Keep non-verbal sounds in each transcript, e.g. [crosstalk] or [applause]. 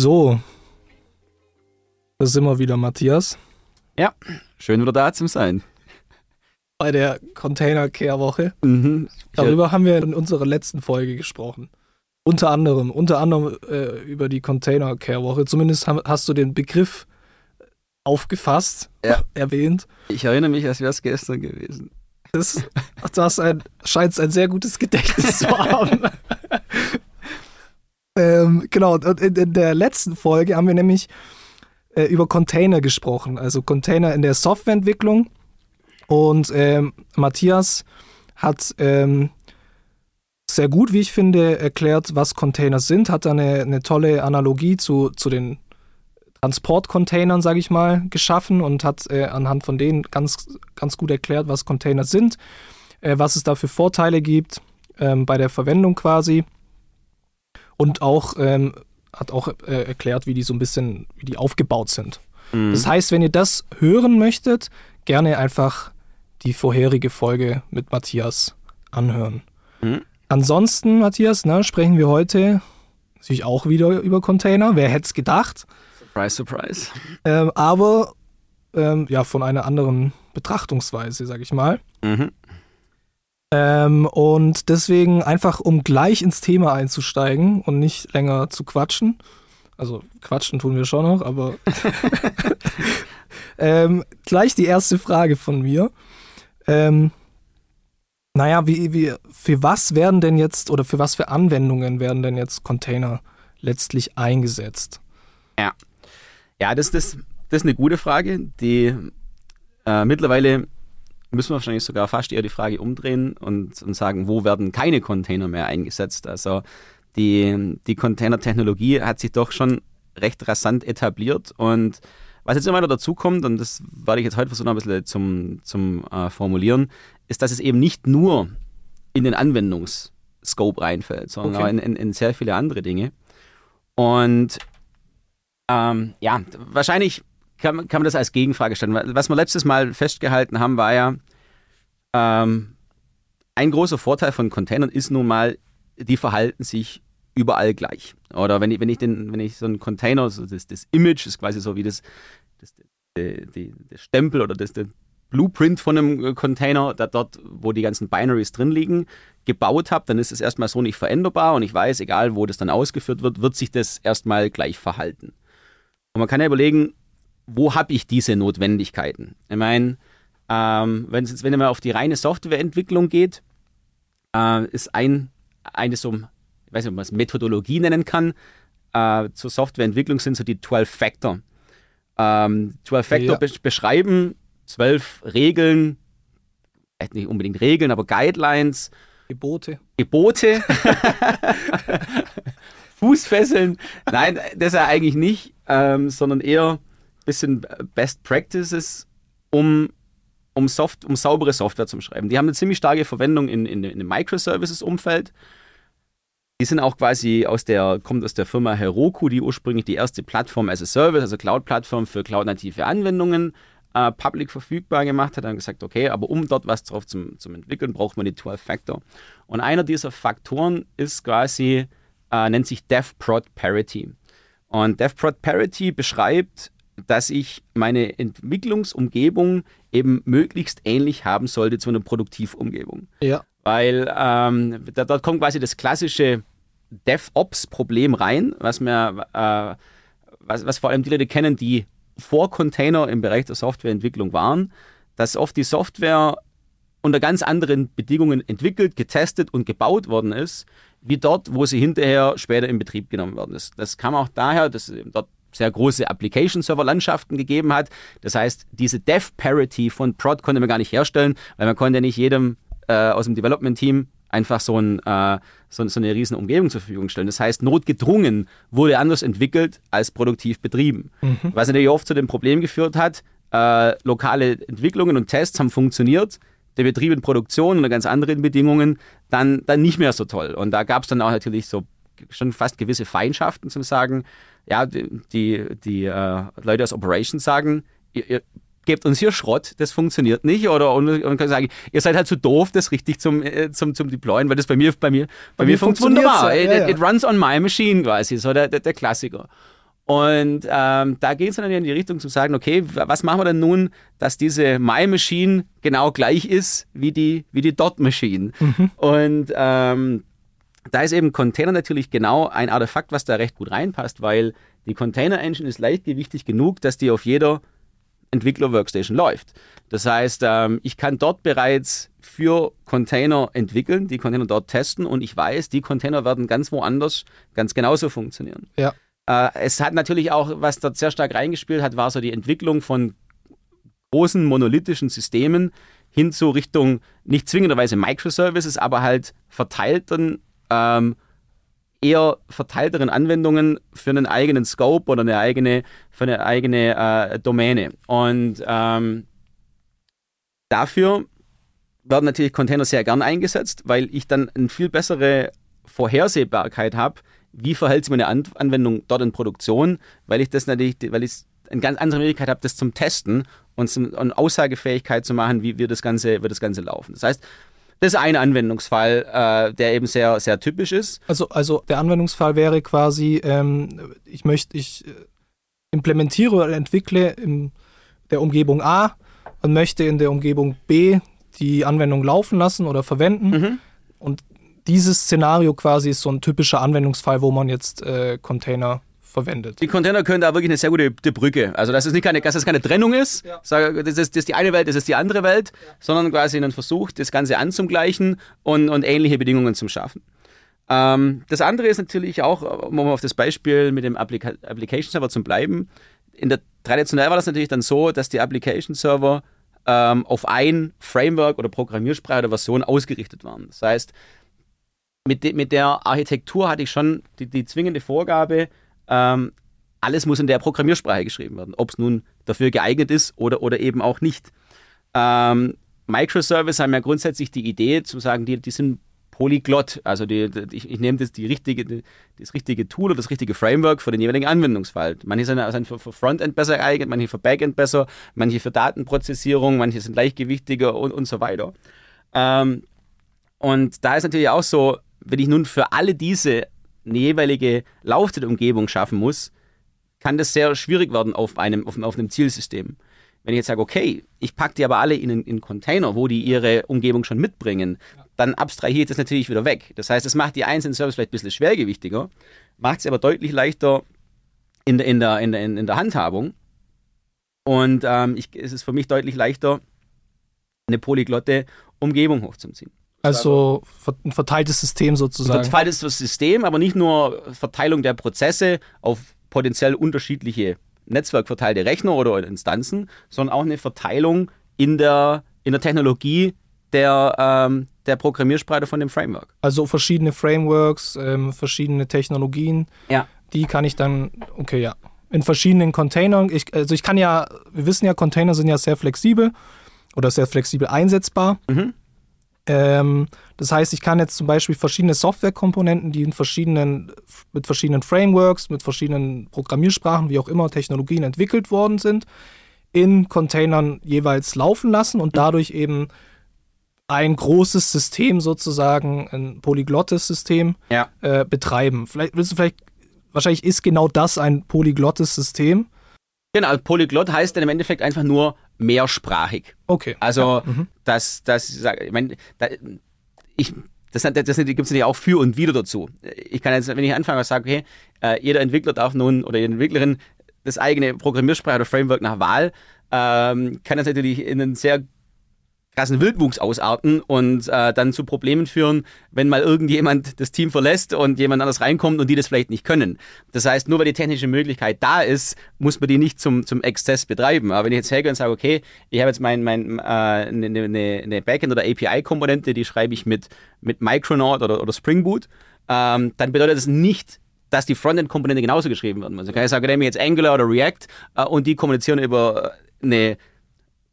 So, da sind wir wieder, Matthias. Ja, schön wieder da zu sein. Bei der Container Care Woche. Mhm. Darüber haben wir in unserer letzten Folge gesprochen. Unter anderem, unter anderem äh, über die Container Care Woche. Zumindest hast du den Begriff aufgefasst, ja. erwähnt. Ich erinnere mich, als wäre es gestern gewesen. Das, das ein, scheint ein sehr gutes Gedächtnis zu haben. [laughs] Ähm, genau, in, in, der letzten Folge haben wir nämlich äh, über Container gesprochen, also Container in der Softwareentwicklung. Und ähm, Matthias hat ähm, sehr gut, wie ich finde, erklärt, was Container sind, hat eine, eine tolle Analogie zu, zu den Transportcontainern, sage ich mal, geschaffen und hat äh, anhand von denen ganz, ganz gut erklärt, was Container sind, äh, was es da für Vorteile gibt ähm, bei der Verwendung quasi und auch ähm, hat auch äh, erklärt, wie die so ein bisschen, wie die aufgebaut sind. Mhm. Das heißt, wenn ihr das hören möchtet, gerne einfach die vorherige Folge mit Matthias anhören. Mhm. Ansonsten, Matthias, ne, sprechen wir heute natürlich auch wieder über Container. Wer hätte es gedacht? Surprise, surprise. Ähm, aber ähm, ja, von einer anderen Betrachtungsweise, sag ich mal. Mhm. Ähm, und deswegen einfach, um gleich ins Thema einzusteigen und nicht länger zu quatschen. Also quatschen tun wir schon noch, aber [laughs] ähm, gleich die erste Frage von mir. Ähm, naja, wie, wie, für was werden denn jetzt oder für was für Anwendungen werden denn jetzt Container letztlich eingesetzt? Ja, ja das, das, das ist eine gute Frage, die äh, mittlerweile müssen wir wahrscheinlich sogar fast eher die Frage umdrehen und, und sagen, wo werden keine Container mehr eingesetzt? Also die, die Container-Technologie hat sich doch schon recht rasant etabliert und was jetzt immer weiter dazu kommt, und das werde ich jetzt heute versuchen ein bisschen zum, zum äh, Formulieren, ist, dass es eben nicht nur in den Anwendungsscope reinfällt, sondern okay. auch in, in, in, sehr viele andere Dinge. Und ähm, ja, wahrscheinlich kann, kann man das als Gegenfrage stellen. Was wir letztes Mal festgehalten haben, war ja, ähm, ein großer Vorteil von Containern ist nun mal, die verhalten sich überall gleich. Oder wenn ich, wenn ich, den, wenn ich so einen Container, so das, das Image ist quasi so wie das, das, die, die, der Stempel oder das, der Blueprint von einem Container, da dort, wo die ganzen Binaries drin liegen, gebaut habe, dann ist es erstmal so nicht veränderbar und ich weiß, egal wo das dann ausgeführt wird, wird sich das erstmal gleich verhalten. Und man kann ja überlegen, wo habe ich diese Notwendigkeiten? Ich meine, ähm, wenn es jetzt, wenn man auf die reine Softwareentwicklung geht, äh, ist ein, eine so, ich weiß nicht, ob man es Methodologie nennen kann, äh, zur Softwareentwicklung sind so die 12 Factor. Ähm, 12 Factor ja. be beschreiben zwölf Regeln, vielleicht nicht unbedingt Regeln, aber Guidelines. Gebote. Gebote. [laughs] Fußfesseln. Nein, das ist ja eigentlich nicht, ähm, sondern eher bisschen Best Practices, um, um, Soft, um saubere Software zu schreiben. Die haben eine ziemlich starke Verwendung in, in, in dem Microservices-Umfeld. Die sind auch quasi aus der, kommt aus der Firma Heroku, die ursprünglich die erste Plattform as a Service, also Cloud-Plattform für cloud-native Anwendungen, äh, public verfügbar gemacht hat. Dann gesagt, okay, aber um dort was drauf zum, zum entwickeln, braucht man die 12-Factor. Und einer dieser Faktoren ist quasi, äh, nennt sich DevProd Parity. Und DevProd Parity beschreibt, dass ich meine Entwicklungsumgebung eben möglichst ähnlich haben sollte zu einer Produktivumgebung. Ja. Weil ähm, da, dort kommt quasi das klassische DevOps-Problem rein, was mir, äh, was, was vor allem die Leute kennen, die vor Container im Bereich der Softwareentwicklung waren, dass oft die Software unter ganz anderen Bedingungen entwickelt, getestet und gebaut worden ist, wie dort, wo sie hinterher später in Betrieb genommen worden ist. Das kam auch daher, dass dort sehr große Application-Server-Landschaften gegeben hat. Das heißt, diese Dev-Parity von Prod konnte man gar nicht herstellen, weil man konnte nicht jedem äh, aus dem Development-Team einfach so, ein, äh, so, so, eine riesen Umgebung zur Verfügung stellen. Das heißt, notgedrungen wurde anders entwickelt als produktiv betrieben. Mhm. Was natürlich oft zu dem Problem geführt hat, äh, lokale Entwicklungen und Tests haben funktioniert, der Betrieb in Produktion unter ganz anderen Bedingungen dann, dann nicht mehr so toll. Und da gab es dann auch natürlich so schon fast gewisse Feindschaften zum Sagen, ja, die, die, die äh, Leute aus Operations sagen, ihr, ihr gebt uns hier Schrott, das funktioniert nicht. Oder und, und kann sagen, ihr seid halt zu so doof, das richtig zum, äh, zum, zum Deployen, weil das bei mir, bei mir, bei, bei mir, mir funktioniert wunderbar. Ja, ja. It, it, runs on my machine quasi, so der, der, der Klassiker. Und ähm, da geht es dann in die Richtung zu sagen, okay, was machen wir denn nun, dass diese My Machine genau gleich ist wie die, wie die Dot Machine. Mhm. Und ähm, da ist eben Container natürlich genau ein Artefakt, was da recht gut reinpasst, weil die Container Engine ist leichtgewichtig genug, dass die auf jeder Entwickler-Workstation läuft. Das heißt, ähm, ich kann dort bereits für Container entwickeln, die Container dort testen und ich weiß, die Container werden ganz woanders ganz genauso funktionieren. Ja. Äh, es hat natürlich auch, was dort sehr stark reingespielt hat, war so die Entwicklung von großen monolithischen Systemen hin zu Richtung nicht zwingenderweise Microservices, aber halt verteilten ähm, eher verteilteren Anwendungen für einen eigenen Scope oder eine eigene, für eine eigene äh, Domäne. Und ähm, dafür werden natürlich Container sehr gern eingesetzt, weil ich dann eine viel bessere Vorhersehbarkeit habe, wie verhält sich meine An Anwendung dort in Produktion, weil ich das natürlich, weil ich eine ganz andere Möglichkeit habe, das zum Testen und, zum, und Aussagefähigkeit zu machen, wie wir das Ganze, wird das Ganze laufen. Das heißt, das ist ein Anwendungsfall, äh, der eben sehr, sehr typisch ist. Also, also der Anwendungsfall wäre quasi, ähm, ich möchte, ich äh, implementiere oder entwickle in der Umgebung A und möchte in der Umgebung B die Anwendung laufen lassen oder verwenden. Mhm. Und dieses Szenario quasi ist so ein typischer Anwendungsfall, wo man jetzt äh, Container verwendet. Die Container können da wirklich eine sehr gute Brücke. Also, dass es nicht keine, dass es keine Trennung ist, ja. das, ist das ist die eine Welt, das ist die andere Welt, ja. sondern quasi ein Versuch, das Ganze anzugleichen und, und ähnliche Bedingungen zu schaffen. Ähm, das andere ist natürlich auch, um auf das Beispiel mit dem Applica Application Server zu bleiben, in der, traditionell war das natürlich dann so, dass die Application Server ähm, auf ein Framework oder Programmiersprache oder Version ausgerichtet waren. Das heißt, mit, de, mit der Architektur hatte ich schon die, die zwingende Vorgabe, ähm, alles muss in der Programmiersprache geschrieben werden, ob es nun dafür geeignet ist oder, oder eben auch nicht. Ähm, Microservice haben ja grundsätzlich die Idee zu sagen, die, die sind polyglott. Also die, die, ich, ich, nehme das, die richtige, die, das richtige Tool oder das richtige Framework für den jeweiligen Anwendungsfall. Manche sind, sind für, für, Frontend besser geeignet, manche für Backend besser, manche für Datenprozessierung, manche sind leichtgewichtiger und, und so weiter. Ähm, und da ist natürlich auch so, wenn ich nun für alle diese eine jeweilige Laufzeitumgebung schaffen muss, kann das sehr schwierig werden auf einem, auf, auf einem Zielsystem. Wenn ich jetzt sage, okay, ich packe die aber alle in einen Container, wo die ihre Umgebung schon mitbringen, dann abstrahiert ich das natürlich wieder weg. Das heißt, es macht die einzelnen Services vielleicht ein bisschen schwergewichtiger, macht es aber deutlich leichter in der, in der, in der, in der Handhabung. Und ähm, ich, es ist für mich deutlich leichter, eine polyglotte Umgebung hochzuziehen. Also ein verteiltes System sozusagen. Ein verteiltes System, aber nicht nur Verteilung der Prozesse auf potenziell unterschiedliche netzwerkverteilte Rechner oder Instanzen, sondern auch eine Verteilung in der, in der Technologie der, ähm, der Programmiersprache von dem Framework. Also verschiedene Frameworks, ähm, verschiedene Technologien. Ja. Die kann ich dann, okay, ja, in verschiedenen Containern. Ich, also ich kann ja, wir wissen ja, Container sind ja sehr flexibel oder sehr flexibel einsetzbar. Mhm. Ähm, das heißt, ich kann jetzt zum Beispiel verschiedene Softwarekomponenten, die in verschiedenen, mit verschiedenen Frameworks, mit verschiedenen Programmiersprachen, wie auch immer, Technologien entwickelt worden sind, in Containern jeweils laufen lassen und dadurch eben ein großes System sozusagen, ein polyglottes System ja. äh, betreiben. Vielleicht willst du vielleicht, wahrscheinlich ist genau das ein polyglottes System. Genau, Polyglott heißt dann im Endeffekt einfach nur mehrsprachig. Okay. Also, ja. mhm. das, das, ich meine, da, ich, das, das, das gibt es natürlich auch für und wieder dazu. Ich kann jetzt, wenn ich anfange und sage, okay, äh, jeder Entwickler darf nun oder jede Entwicklerin das eigene Programmiersprache oder Framework nach Wahl, ähm, kann das natürlich in einen sehr krassen Wildwuchs ausarten und äh, dann zu Problemen führen, wenn mal irgendjemand das Team verlässt und jemand anders reinkommt und die das vielleicht nicht können. Das heißt, nur weil die technische Möglichkeit da ist, muss man die nicht zum, zum Exzess betreiben. Aber wenn ich jetzt hergehe und sage, okay, ich habe jetzt mein, mein, äh, eine, eine, eine Backend- oder API-Komponente, die schreibe ich mit, mit Micronaut oder, oder Spring Boot, ähm, dann bedeutet das nicht, dass die Frontend-Komponente genauso geschrieben werden muss. Kann ich sagen, nehme jetzt Angular oder React äh, und die kommunizieren über eine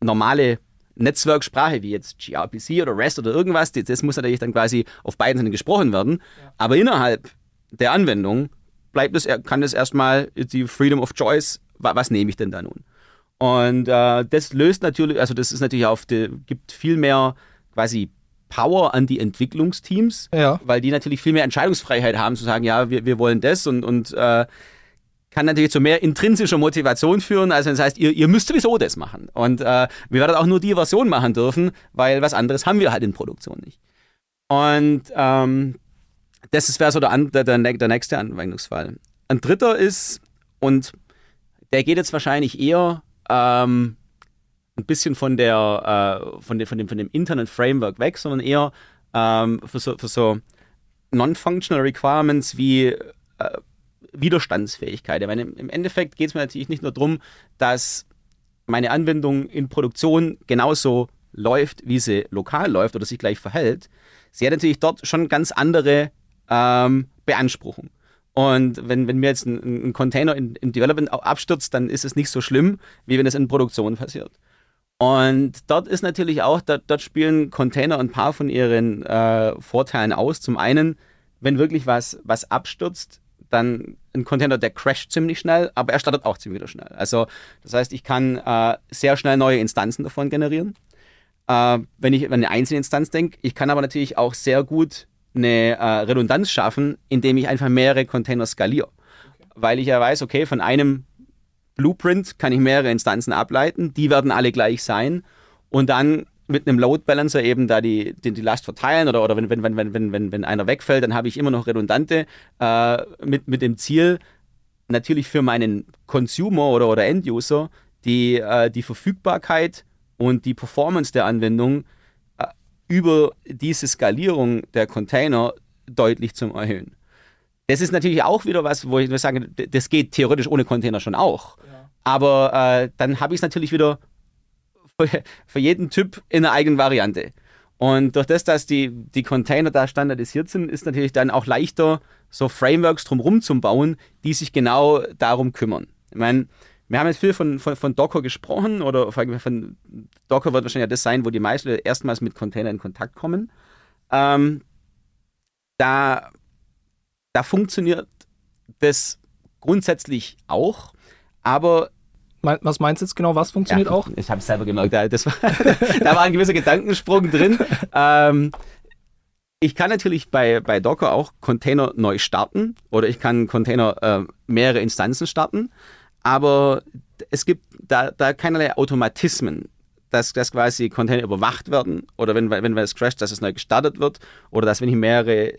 normale Netzwerksprache wie jetzt gRPC oder REST oder irgendwas, das muss natürlich dann quasi auf beiden Seiten gesprochen werden. Ja. Aber innerhalb der Anwendung bleibt es, kann das erstmal die Freedom of Choice, was nehme ich denn da nun? Und äh, das löst natürlich, also das ist natürlich auf, die, gibt viel mehr quasi Power an die Entwicklungsteams, ja. weil die natürlich viel mehr Entscheidungsfreiheit haben, zu sagen, ja, wir, wir wollen das und, und äh, kann natürlich zu mehr intrinsischer Motivation führen, also das heißt, ihr, ihr müsst sowieso das machen. Und äh, wir werden auch nur die Version machen dürfen, weil was anderes haben wir halt in Produktion nicht. Und ähm, das wäre so der, der, der nächste Anwendungsfall. Ein dritter ist, und der geht jetzt wahrscheinlich eher ähm, ein bisschen von, der, äh, von, de, von, dem, von dem internen Framework weg, sondern eher ähm, für so, so non-functional Requirements wie äh, Widerstandsfähigkeit. Ich meine, im Endeffekt geht es mir natürlich nicht nur darum, dass meine Anwendung in Produktion genauso läuft, wie sie lokal läuft oder sich gleich verhält. Sie hat natürlich dort schon ganz andere ähm, Beanspruchung. Und wenn, wenn mir jetzt ein, ein Container in, im Development abstürzt, dann ist es nicht so schlimm, wie wenn es in Produktion passiert. Und dort ist natürlich auch, dort, dort spielen Container ein paar von ihren äh, Vorteilen aus. Zum einen, wenn wirklich was, was abstürzt, dann ein Container, der crasht ziemlich schnell, aber er startet auch ziemlich schnell. Also das heißt, ich kann äh, sehr schnell neue Instanzen davon generieren. Äh, wenn ich an eine einzelne Instanz denke, ich kann aber natürlich auch sehr gut eine äh, Redundanz schaffen, indem ich einfach mehrere Container skaliere. Okay. Weil ich ja weiß, okay, von einem Blueprint kann ich mehrere Instanzen ableiten, die werden alle gleich sein und dann mit einem Load Balancer eben da die, die, die Last verteilen oder, oder wenn, wenn, wenn, wenn, wenn, wenn einer wegfällt, dann habe ich immer noch redundante äh, mit, mit dem Ziel, natürlich für meinen Consumer oder, oder End-User die, äh, die Verfügbarkeit und die Performance der Anwendung äh, über diese Skalierung der Container deutlich zu erhöhen. Das ist natürlich auch wieder was, wo ich sage, das geht theoretisch ohne Container schon auch. Ja. Aber äh, dann habe ich es natürlich wieder für jeden Typ in einer eigenen Variante. Und durch das, dass die, die Container da standardisiert sind, ist natürlich dann auch leichter, so Frameworks drumherum zu bauen, die sich genau darum kümmern. Ich meine, wir haben jetzt viel von, von, von Docker gesprochen oder von Docker wird wahrscheinlich ja das sein, wo die meisten erstmals mit Container in Kontakt kommen. Ähm, da, da funktioniert das grundsätzlich auch, aber was meinst du jetzt genau? Was funktioniert ja, auch? Ich habe es selber gemerkt. Das war, [laughs] da war ein gewisser Gedankensprung drin. [laughs] Ähm, ich kann natürlich bei, bei Docker auch Container neu starten oder ich kann Container äh, mehrere Instanzen starten, aber es gibt da, da keinerlei Automatismen, dass, dass quasi Container überwacht werden oder wenn, wenn es crasht, dass es neu gestartet wird oder dass wenn ich mehrere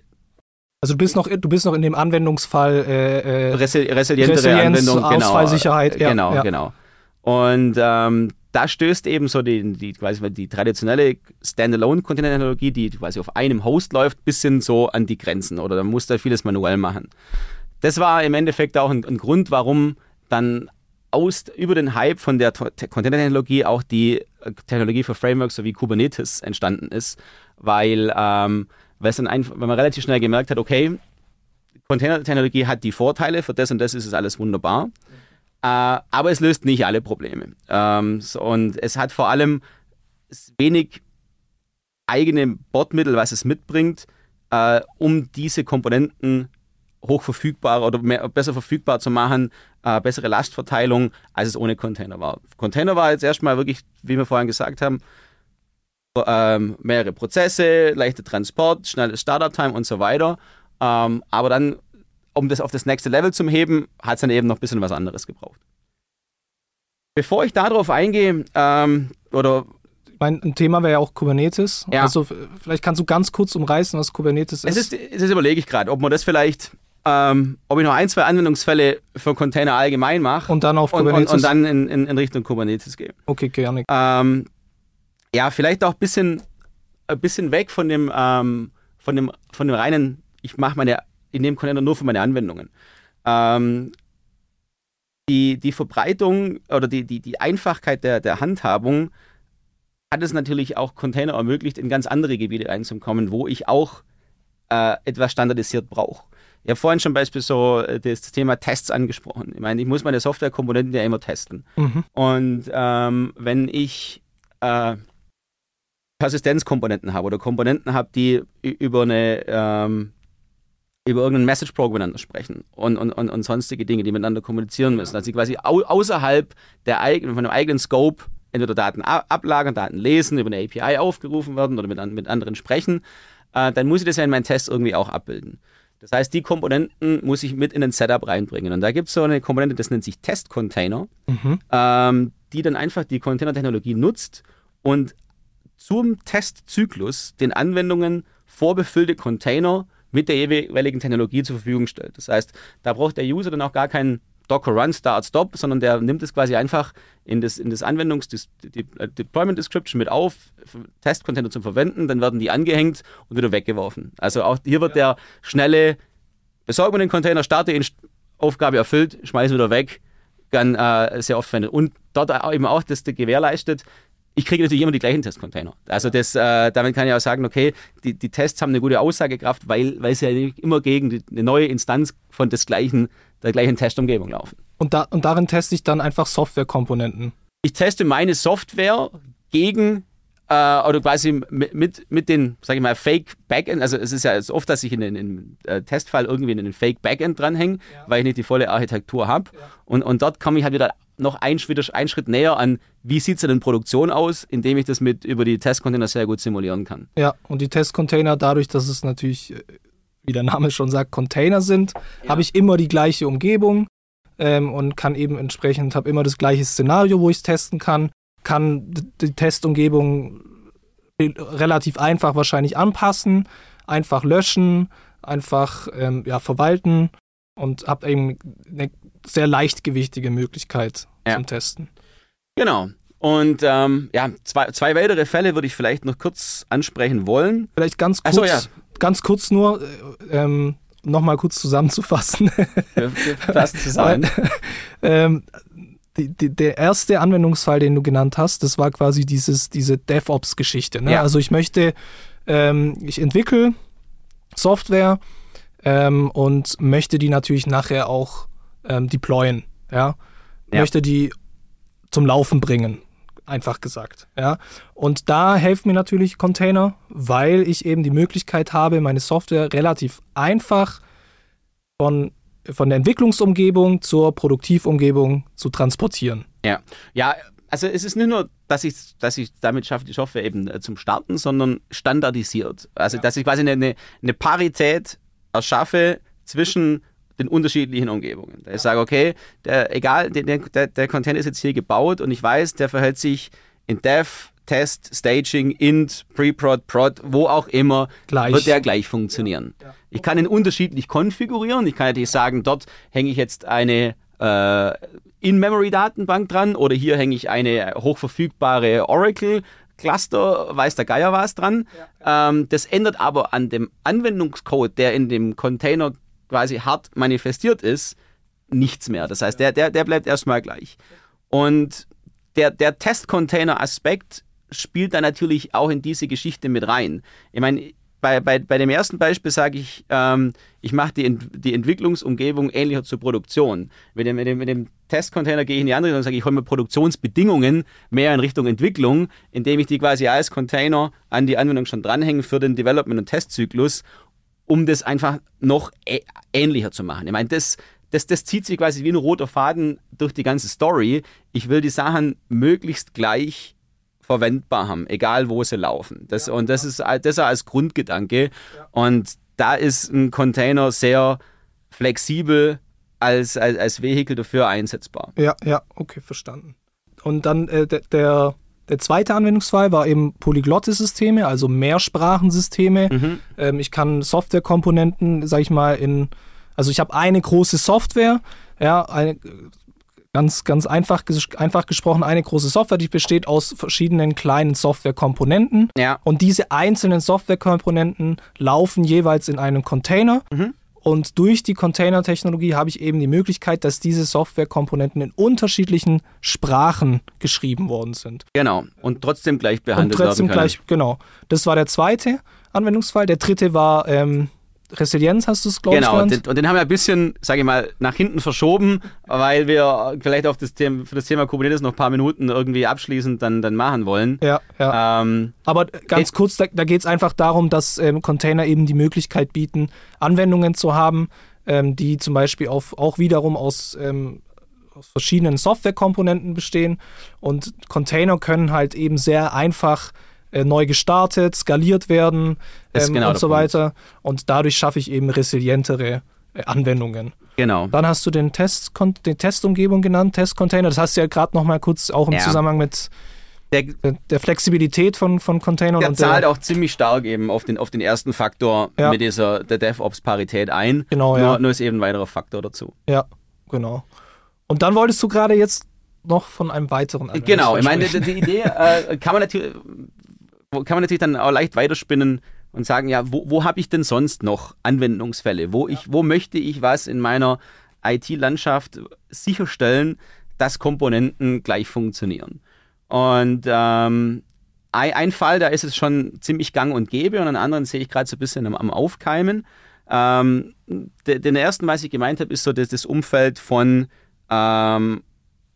also du bist noch, du bist noch in dem Anwendungsfall äh, äh Resi resilientere Resilienz, Anwendung, genau. Ausfallsicherheit, ja, genau, ja. genau. Und ähm, da stößt eben so die, die, quasi die traditionelle Standalone-Container-Technologie, die quasi auf einem Host läuft, bisschen so an die Grenzen oder da muss da vieles manuell machen. Das war im Endeffekt auch ein, ein Grund, warum dann aus, über den Hype von der Container-Technologie auch die äh, Technologie für Frameworks sowie Kubernetes entstanden ist, weil ähm, weil es dann einfach, wenn man relativ schnell gemerkt hat, okay, Container-Technologie hat die Vorteile, für das und das ist es alles wunderbar, äh, aber es löst nicht alle Probleme. Ähm, so, und es hat vor allem wenig eigene Bordmittel, was es mitbringt, äh, um diese Komponenten hochverfügbar oder mehr, besser verfügbar zu machen, äh, bessere Lastverteilung, als es ohne Container war. Container war jetzt erstmal wirklich, wie wir vorhin gesagt haben, ähm, mehrere Prozesse, leichter Transport, schnelles Startup-Time und so weiter. Ähm, aber dann, um das auf das nächste Level zu heben, hat es dann eben noch ein bisschen was anderes gebraucht. Bevor ich darauf eingehe, ähm, oder mein, ein Thema wäre ja auch Kubernetes. Ja. Also vielleicht kannst du ganz kurz umreißen, was Kubernetes ist. Es ist, das überlege ich gerade, ob man das vielleicht, ähm, ob ich noch ein, zwei Anwendungsfälle für Container allgemein mache. Und dann auf Kubernetes. Und, und, und dann in, in, in, Richtung Kubernetes gehe. Okay, gerne. Ähm, ja, vielleicht auch ein bisschen, ein bisschen weg von dem, ähm, von dem, von dem reinen, ich mache meine, in dem Container nur für meine Anwendungen. Ähm, die, die Verbreitung oder die, die, die Einfachkeit der, der Handhabung hat es natürlich auch Container ermöglicht, in ganz andere Gebiete einzukommen, wo ich auch äh, etwas standardisiert brauche. Ich habe vorhin schon beispielsweise so äh, das Thema Tests angesprochen. Ich meine, ich muss meine Softwarekomponenten ja immer testen. Mhm. Und ähm, wenn ich äh, Persistenzkomponenten habe oder Komponenten habe, die über eine ähm, über irgendeinen Message Pro miteinander sprechen und, und, und, und, sonstige Dinge, die miteinander kommunizieren müssen. Also quasi au außerhalb der eigenen, von dem eigenen Scope entweder Daten ablagern, Daten lesen, über eine API aufgerufen werden oder mit, mit anderen sprechen, äh, dann muss ich das ja in meinen Test irgendwie auch abbilden. Das heißt, die Komponenten muss ich mit in den Setup reinbringen. Und da gibt es so eine Komponente, das nennt sich Test-Container, mhm. ähm, die dann einfach die Container-Technologie nutzt und zum Testzyklus den Anwendungen vorbefüllte Container mit der jeweiligen Technologie zur Verfügung stellt. Das heißt, da braucht der User dann auch gar keinen Docker Run, Start, Stop, sondern der nimmt es quasi einfach in das, in das Anwendungs-, äh, Deployment Description mit auf, Testcontainer zum Verwenden, dann werden die angehängt und wieder weggeworfen. Also auch hier wird ja. der schnelle, besorgen wir den Container, starte ihn, Aufgabe erfüllt, schmeißen wieder weg, dann äh, sehr oft verwendet. Und dort eben auch, dass der gewährleistet, ich kriege natürlich immer die gleichen Testcontainer. Also das, äh, damit kann ich auch sagen, okay, die, die Tests haben eine gute Aussagekraft, weil, weil sie ja immer gegen die, eine neue Instanz von des gleichen, der gleichen Testumgebung laufen. Und, da, und darin teste ich dann einfach Softwarekomponenten. Ich teste meine Software gegen äh, oder quasi mit, mit den, sag ich mal, Fake Backend, also es ist ja oft, dass ich in den äh, Testfall irgendwie in den Fake Backend dranhänge, ja. weil ich nicht die volle Architektur habe. Ja. Und, und dort komme ich halt wieder noch einen Schritt, einen Schritt näher an, wie sieht es denn in Produktion aus, indem ich das mit über die Testcontainer sehr gut simulieren kann. Ja, und die Testcontainer, dadurch, dass es natürlich, äh, wie der Name schon sagt, Container sind, ja. habe ich immer die gleiche Umgebung ähm, und kann eben entsprechend, habe immer das gleiche Szenario, wo ich es testen kann, kann die Testumgebung relativ einfach wahrscheinlich anpassen, einfach löschen, einfach ähm, ja, verwalten und habe eben eine sehr leichtgewichtige Möglichkeit ja. zum Testen. Genau. Und ähm, ja, zwei, zwei weitere Fälle würde ich vielleicht noch kurz ansprechen wollen. Vielleicht ganz kurz, so, ja. ganz kurz nur, äh, ähm, nochmal kurz zusammenzufassen. Wir, wir fassen [laughs] zusammen. ähm, die, die, der erste Anwendungsfall, den du genannt hast, das war quasi dieses, diese DevOps-Geschichte. Ne? Ja. Also ich möchte, ähm, ich entwickle Software ähm, und möchte die natürlich nachher auch ähm, deployen. Ja? ja? Möchte die zum Laufen bringen, einfach gesagt. Ja? Und da helfen mir natürlich Container, weil ich eben die Möglichkeit habe, meine Software relativ einfach von von der Entwicklungsumgebung zur Produktivumgebung zu transportieren. Ja, ja. Also es ist nicht nur, dass ich, dass ich damit schaffe, die Software eben äh, zum Starten, sondern standardisiert. Also ja. dass ich quasi eine, eine Parität erschaffe zwischen den unterschiedlichen Umgebungen. Da ja. ich sage, okay, der, egal, der, der, der Container ist jetzt hier gebaut und ich weiß, der verhält sich in Dev, Test, Staging, Int, Pre-Prod, Prod, wo auch immer, gleich. wird der gleich funktionieren. Ja. Ja. Ich kann ihn unterschiedlich konfigurieren. Ich kann natürlich sagen, dort hänge ich jetzt eine äh, In-Memory-Datenbank dran oder hier hänge ich eine hochverfügbare Oracle Cluster, weiß der Geier was dran. Ja, ähm, das ändert aber an dem Anwendungscode, der in dem Container quasi hart manifestiert ist, nichts mehr. Das heißt, der, der, der bleibt erstmal gleich. Und der, der Test-Container-Aspekt spielt da natürlich auch in diese Geschichte mit rein. Ich meine, bei, bei, bei dem ersten Beispiel sage ich, ähm, ich mache die, die Entwicklungsumgebung ähnlicher zur Produktion. Mit dem, mit dem, mit dem Testcontainer gehe ich in die andere Richtung und sage, ich hole mir Produktionsbedingungen mehr in Richtung Entwicklung, indem ich die quasi als Container an die Anwendung schon dranhänge für den Development- und Testzyklus, um das einfach noch ähnlicher zu machen. Ich meine, das, das, das zieht sich quasi wie ein roter Faden durch die ganze Story. Ich will die Sachen möglichst gleich verwendbar haben, egal wo sie laufen. Das, ja, und das ist das als Grundgedanke. Ja. Und da ist ein Container sehr flexibel als, als, als Vehikel dafür einsetzbar. Ja, ja, okay, verstanden. Und dann äh, der, der, der zweite Anwendungsfall war eben polyglotte Systeme, also Mehrsprachensysteme. Mhm. Ähm, ich kann Softwarekomponenten, sag ich mal, in, also ich habe eine große Software, ja, eine Ganz, ganz einfach, einfach gesprochen eine große Software, die besteht aus verschiedenen kleinen Softwarekomponenten. Ja. Und diese einzelnen Softwarekomponenten laufen jeweils in einem Container. Mhm. Und durch die Container-Technologie habe ich eben die Möglichkeit, dass diese Softwarekomponenten in unterschiedlichen Sprachen geschrieben worden sind. Genau. Und trotzdem gleich behandelt Und trotzdem werden können. gleich, genau. Das war der zweite Anwendungsfall. Der dritte war ähm, Resilienz, hast du es, glaube ich, Genau, genannt. den, und den haben wir ein bisschen, sage ich mal, nach hinten verschoben, weil wir vielleicht auch das Thema, für das Thema Kubernetes noch ein paar Minuten irgendwie abschließend dann, dann machen wollen. ja, ja. Ähm, Aber ganz kurz, da, da geht es einfach darum, dass ähm, Container eben die Möglichkeit bieten, Anwendungen zu haben, ähm, die zum Beispiel auf, auch wiederum aus, ähm, aus verschiedenen Softwarekomponenten bestehen. Und Container können halt eben sehr einfach äh, neu gestartet, skaliert werden ähm, genau und so Punkt. weiter. Und dadurch schaffe ich eben resilientere äh, Anwendungen. genau. Dann hast du den Test, den Testumgebung genannt, Testcontainer. Das hast du ja gerade noch mal kurz auch im Ja. Zusammenhang mit Der, der, Flexibilität von, von Containern der und zahlt der, auch ziemlich stark eben auf den, auf den ersten Faktor Ja. mit dieser der DevOps-Parität ein. Genau, nur, ja. nur ist eben ein weiterer Faktor dazu. Ja, genau. Und dann wolltest du gerade jetzt noch von einem weiteren Genau, ich meine, die, die Idee äh, kann man natürlich kann man natürlich dann auch leicht weiterspinnen und sagen, ja, wo, wo habe ich denn sonst noch Anwendungsfälle? Wo, ich, wo möchte ich was in meiner IT-Landschaft sicherstellen, dass Komponenten gleich funktionieren? Und ähm, ein, Fall, da ist es schon ziemlich gang und gäbe und einen anderen sehe ich gerade so ein bisschen am, am Aufkeimen. Ähm, de, den ersten, was ich gemeint habe, ist so das, das Umfeld von ähm,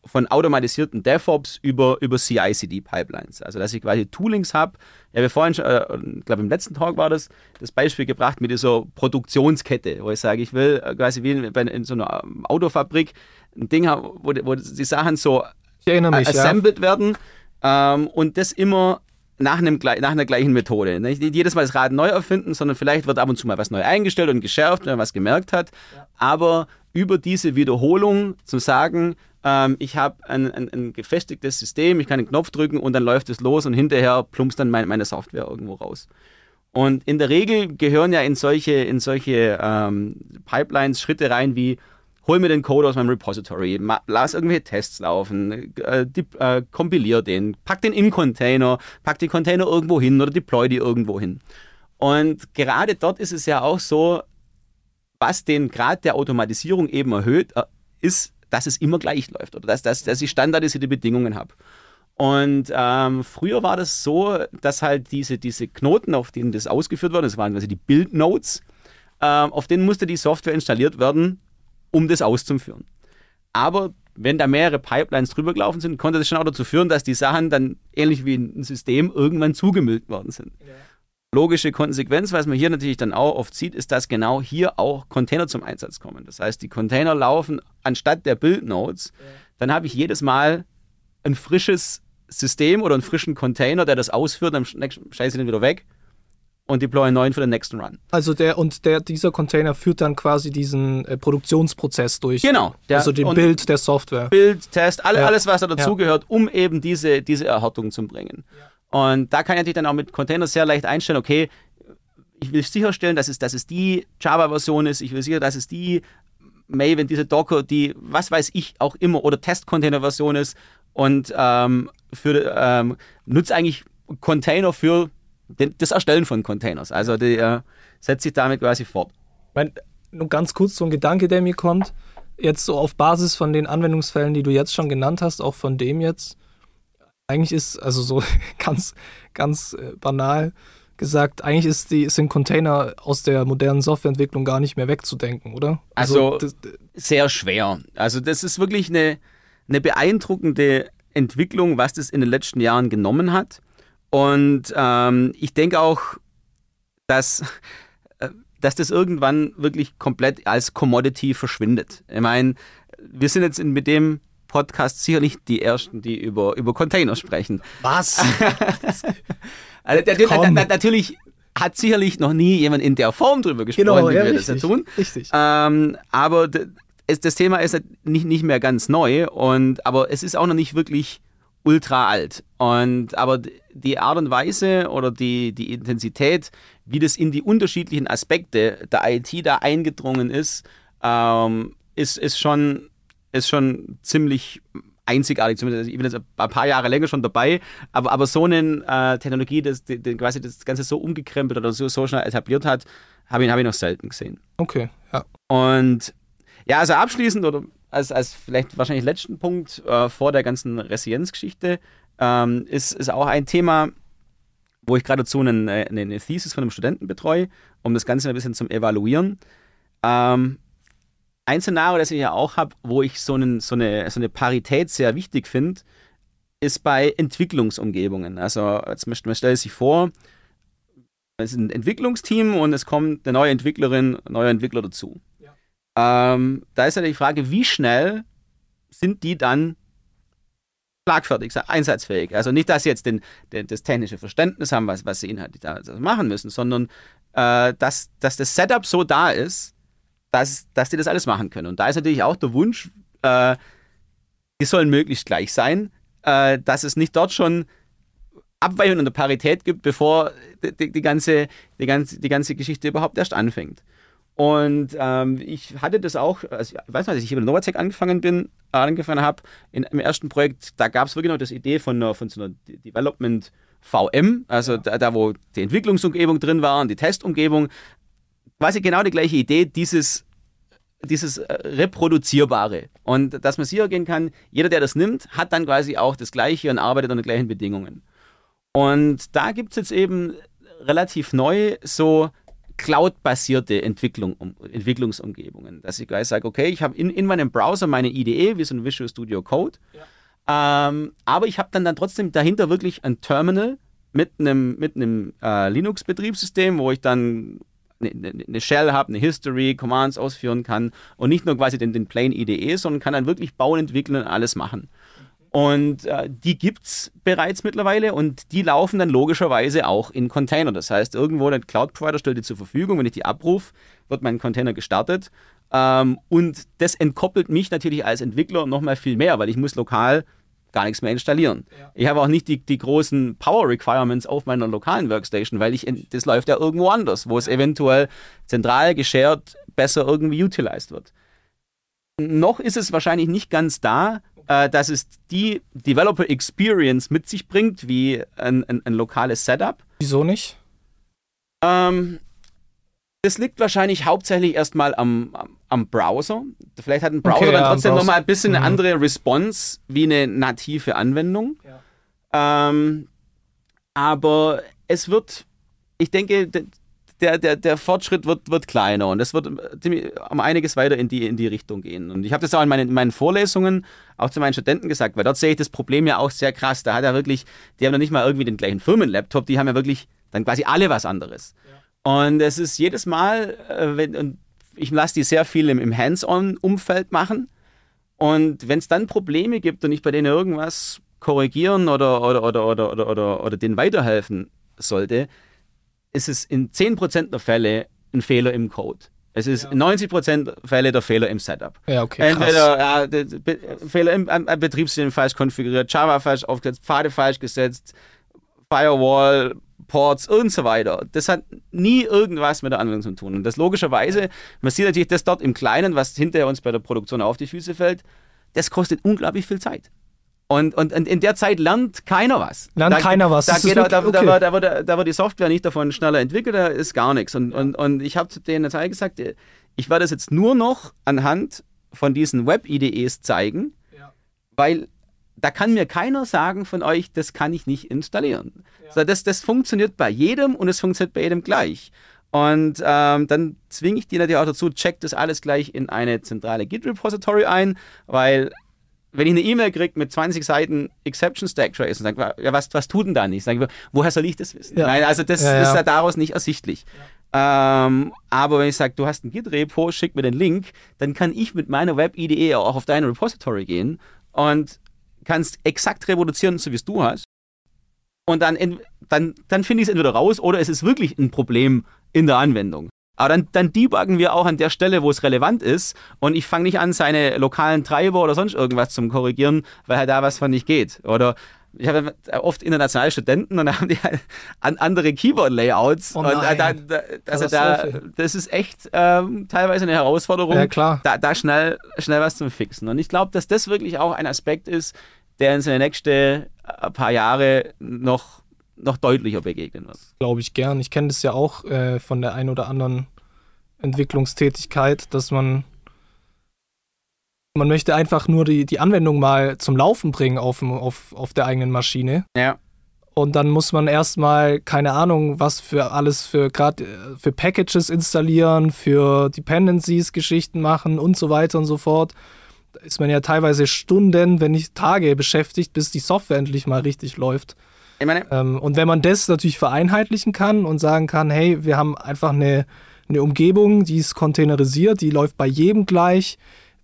von automatisierten DevOps über, über CI-CD-Pipelines. Also, dass ich quasi Toolings habe. Ja, wir vorhin schon, äh, ich glaube, im letzten Talk war das, das Beispiel gebracht mit dieser Produktionskette, wo ich sage, ich will äh, quasi wie in, in so einer ähm, Autofabrik ein Ding haben, wo, die- wo die Sachen so Ich mich, ja. assembled werden ähm, und das immer nach, einem, nach einer gleichen Methode. Nicht jedes Mal das Rad neu erfinden, sondern vielleicht wird ab und zu mal was neu eingestellt und geschärft, wenn man was gemerkt hat. Aber über diese Wiederholung zu sagen, ähm, ich habe ein, ein, ein gefestigtes System, ich kann den Knopf drücken und dann läuft es los und hinterher plumpst dann mein, meine Software irgendwo raus. Und in der Regel gehören ja in solche, in solche ähm, Pipelines Schritte rein wie hol mir den Code aus meinem Repository, lass irgendwelche Tests laufen, äh, äh, kompilier den, pack den in Container, pack die Container irgendwo hin oder deploy die irgendwo hin. Und gerade dort ist es ja auch so, was den Grad der Automatisierung eben erhöht, äh, ist, dass es immer gleich läuft oder dass, dass, dass ich standardisierte Bedingungen habe. Und ähm, früher war das so, dass halt diese, diese Knoten, auf denen das ausgeführt wurde, das waren quasi die Build Nodes, ähm, auf denen musste die Software installiert werden, um das auszuführen. Aber wenn da mehrere Pipelines drüber gelaufen sind, konnte das schon auch dazu führen, dass die Sachen dann ähnlich wie ein System irgendwann zugemüllt worden sind. Logische Konsequenz, was man hier natürlich dann auch oft sieht, ist, dass genau hier auch Container zum Einsatz kommen. Das heißt, die Container laufen anstatt der Build Nodes, dann habe ich jedes Mal ein frisches System oder einen frischen Container, der das ausführt, dann schmeiße ich den wieder weg und deploy einen neuen für den nächsten Run. Also der und der dieser Container führt dann quasi diesen äh, Produktionsprozess durch. Genau. Der- also den Bild der Software. Bild, Test, alle, Ja. alles, was da dazugehört, um eben diese, diese Erhärtung zu bringen. Und da kann ich natürlich dann auch mit Containers sehr leicht einstellen, okay, ich will sicherstellen, dass es, dass es die Java-Version ist, ich will sicher, dass es die Maven, diese Docker, die, was weiß ich, auch immer, oder Test-Container-Version ist und ähm, für, ähm, nutze eigentlich Container für den, das Erstellen von Containers. Also die äh, setzt sich damit quasi fort. Mein, nur ganz kurz so ein Gedanke, der mir kommt. Jetzt so auf Basis von den Anwendungsfällen, die du jetzt schon genannt hast, auch von dem jetzt. Eigentlich ist, also so [laughs] ganz, ganz äh, banal gesagt, eigentlich ist die, sind Container aus der modernen Softwareentwicklung gar nicht mehr wegzudenken, oder? Also- das, sehr schwer. Also das ist wirklich eine, eine beeindruckende Entwicklung, was das in den letzten Jahren genommen hat. Und ähm, ich denke auch, dass, äh, dass das irgendwann wirklich komplett als Commodity verschwindet. Ich meine, wir sind jetzt in, mit dem Podcast sicherlich die Ersten, die über, über Container sprechen. was? [laughs] [laughs] Also, der, natürlich hat sicherlich noch nie jemand in der Form drüber gesprochen, genau, wie ja, wir das richtig. ja tun. Richtig. Ähm, aber das Thema ist nicht, nicht mehr ganz neu, und, aber es ist auch noch nicht wirklich ultra alt. Und, aber die Art und Weise oder die, die Intensität, wie das in die unterschiedlichen Aspekte der IT da eingedrungen ist, ähm, ist, ist schon ist schon ziemlich einzigartig, zumindest ich bin jetzt ein paar Jahre länger schon dabei, aber, aber so eine äh, Technologie, das die, die, quasi das Ganze so umgekrempelt oder so, so schnell etabliert hat, habe ich, hab ich noch selten gesehen. Okay, ja. Und ja, also abschließend oder als, als vielleicht wahrscheinlich letzten Punkt äh, vor der ganzen Resilienzgeschichte ähm, ist, ist auch ein Thema, wo ich gerade dazu eine, eine, Thesis von einem Studenten betreue, um das Ganze ein bisschen zum Evaluieren. Ähm, ein Szenario, das ich ja auch habe, wo ich so, einen, so, eine, so eine Parität sehr wichtig finde, ist bei Entwicklungsumgebungen. Also jetzt man stellt sich vor, es ist ein Entwicklungsteam und es kommt eine neue Entwicklerin, ein neuer Entwickler dazu. Ähm, da ist ja die Frage, wie schnell sind die dann schlagfertig, einsatzfähig. Also nicht, dass sie jetzt den, den, das technische Verständnis haben, was, was sie inhaltlich machen müssen, sondern äh, dass, dass das Setup so da ist, dass, dass die das alles machen können. Und da ist natürlich auch der Wunsch, äh, die sollen möglichst gleich sein, äh, dass es nicht dort schon Abweichungen in der Parität gibt, bevor die, die, ganze, die, ganze, die ganze Geschichte überhaupt erst anfängt. Und ähm, ich hatte das auch, also ich weiß nicht, als ich über Novatec angefangen bin, äh, angefangen habe, im ersten Projekt, da gab es wirklich noch das Idee von, einer, von so einer Development VM, also da, da, wo die Entwicklungsumgebung drin war und die Testumgebung. Quasi genau die gleiche Idee, dieses, dieses äh, Reproduzierbare. Und dass man sicher gehen kann, jeder, der das nimmt, hat dann quasi auch das Gleiche und arbeitet unter gleichen Bedingungen. Und da gibt es jetzt eben relativ neu so Cloud-basierte Entwicklung, um, Entwicklungsumgebungen. Dass ich gleich sage, okay, ich habe in, in meinem Browser meine IDE, wie so ein Visual Studio Code, ja. ähm, aber ich habe dann, dann trotzdem dahinter wirklich ein Terminal mit einem, mit einem äh, Linux-Betriebssystem, wo ich dann eine, eine ne Shell habe, eine History, Commands ausführen kann und nicht nur quasi den, den plain IDE, sondern kann dann wirklich bauen, entwickeln und alles machen. Und äh, die gibt es bereits mittlerweile und die laufen dann logischerweise auch in Container. Das heißt, irgendwo der Cloud-Provider stellt die zur Verfügung. Wenn ich die abrufe, wird mein Container gestartet. Ähm, und das entkoppelt mich natürlich als Entwickler nochmal viel mehr, weil ich muss lokal gar nichts mehr installieren. Ja. Ich habe auch nicht die, die großen Power Requirements auf meiner lokalen Workstation, weil ich das läuft ja irgendwo anders, wo es eventuell zentral geshared besser irgendwie utilized wird. Noch ist es wahrscheinlich nicht ganz da, dass es die Developer Experience mit sich bringt, wie ein, ein, ein lokales Setup. Wieso nicht? Ähm, das liegt wahrscheinlich hauptsächlich erstmal am, am, am, Browser. Vielleicht hat ein Browser okay, dann ja, trotzdem nochmal ein bisschen mhm. eine andere Response wie eine native Anwendung. Ja. Ähm, aber es wird, ich denke, der, der, der Fortschritt wird, wird kleiner und es wird um einiges weiter in die, in die Richtung gehen. Und ich habe das auch in meinen, in meinen Vorlesungen auch zu meinen Studenten gesagt, weil dort sehe ich das Problem ja auch sehr krass. Da hat er wirklich, die haben ja nicht mal irgendwie den gleichen Firmenlaptop, die haben ja wirklich dann quasi alle was anderes. Ja. Und es ist jedes Mal, äh, wenn, und ich lasse die sehr viel im, im Hands-on-Umfeld machen. Und wenn es dann Probleme gibt und ich bei denen irgendwas korrigieren oder, oder, oder, oder, oder, oder, oder denen weiterhelfen sollte, ist es in 10% der Fälle ein Fehler im Code. Es ist ja. 90% der Fälle der Fehler im Setup. Ja, okay. Entweder ja, Fehler im, im Betriebssystem falsch konfiguriert, Java falsch aufgesetzt, Pfade falsch gesetzt, Firewall, Ports und so weiter. Das hat nie irgendwas mit der Anwendung zu tun. Und das logischerweise, man sieht natürlich das dort im Kleinen, was hinterher uns bei der Produktion auf die Füße fällt, das kostet unglaublich viel Zeit. Und, und, in der Zeit lernt keiner was. Lernt da, keiner was. Da, geht, wirklich, da, okay. da, wird, da, wird, da wird die Software nicht davon schneller entwickelt, da ist gar nichts. Und, und, und ich habe zu denen Zeit gesagt, ich werde das jetzt nur noch anhand von diesen Web-IDEs zeigen, ja. weil da kann mir keiner sagen von euch, das kann ich nicht installieren. Ja. So, das, das funktioniert bei jedem und es funktioniert bei jedem gleich. Und ähm, dann zwinge ich die natürlich auch dazu, checkt das alles gleich in eine zentrale Git-Repository ein, weil wenn ich eine E-Mail kriege mit 20 Seiten Exception Stack Trace und sage, ja, was, was tut denn da nicht? Sage ich, woher soll ich das wissen? Ja. Nein, also das ja, ist ja daraus nicht ersichtlich. Ähm, aber wenn ich sage, du hast ein Git-Repo, schick mir den Link, dann kann ich mit meiner Web-IDE auch auf deine Repository gehen und kannst exakt reproduzieren, so wie es du hast. Und dann, dann, dann finde ich es entweder raus oder es ist wirklich ein Problem in der Anwendung. Aber dann, dann debuggen wir auch an der Stelle, wo es relevant ist. Und ich fange nicht an, seine lokalen Treiber oder sonst irgendwas zum Korrigieren, weil halt da was von nicht geht. Oder ich habe oft internationale Studenten und da haben die halt an andere Keyboard-Layouts. Oh und äh, da, da, also da, das ist echt ähm, teilweise eine Herausforderung, Ja. Da, da schnell, schnell was zum Fixen. Und ich glaube, dass das wirklich auch ein Aspekt ist, der uns in den nächsten äh, paar Jahre noch, noch deutlicher begegnen wird. glaube ich gern. Ich kenne das ja auch äh, von der einen oder anderen Entwicklungstätigkeit, dass man man möchte einfach nur die, die Anwendung mal zum Laufen bringen auf, dem- auf, auf der eigenen Maschine. Ja. Und dann muss man erstmal, keine Ahnung, was für alles für gerade für Packages installieren, für Dependencies Geschichten machen und so weiter und so fort. Da ist man ja teilweise Stunden, wenn nicht Tage beschäftigt, bis die Software endlich mal richtig läuft. Ich meine, Ähm, und wenn man das natürlich vereinheitlichen kann und sagen kann, hey, wir haben einfach eine, eine Umgebung, die ist containerisiert, die läuft bei jedem gleich,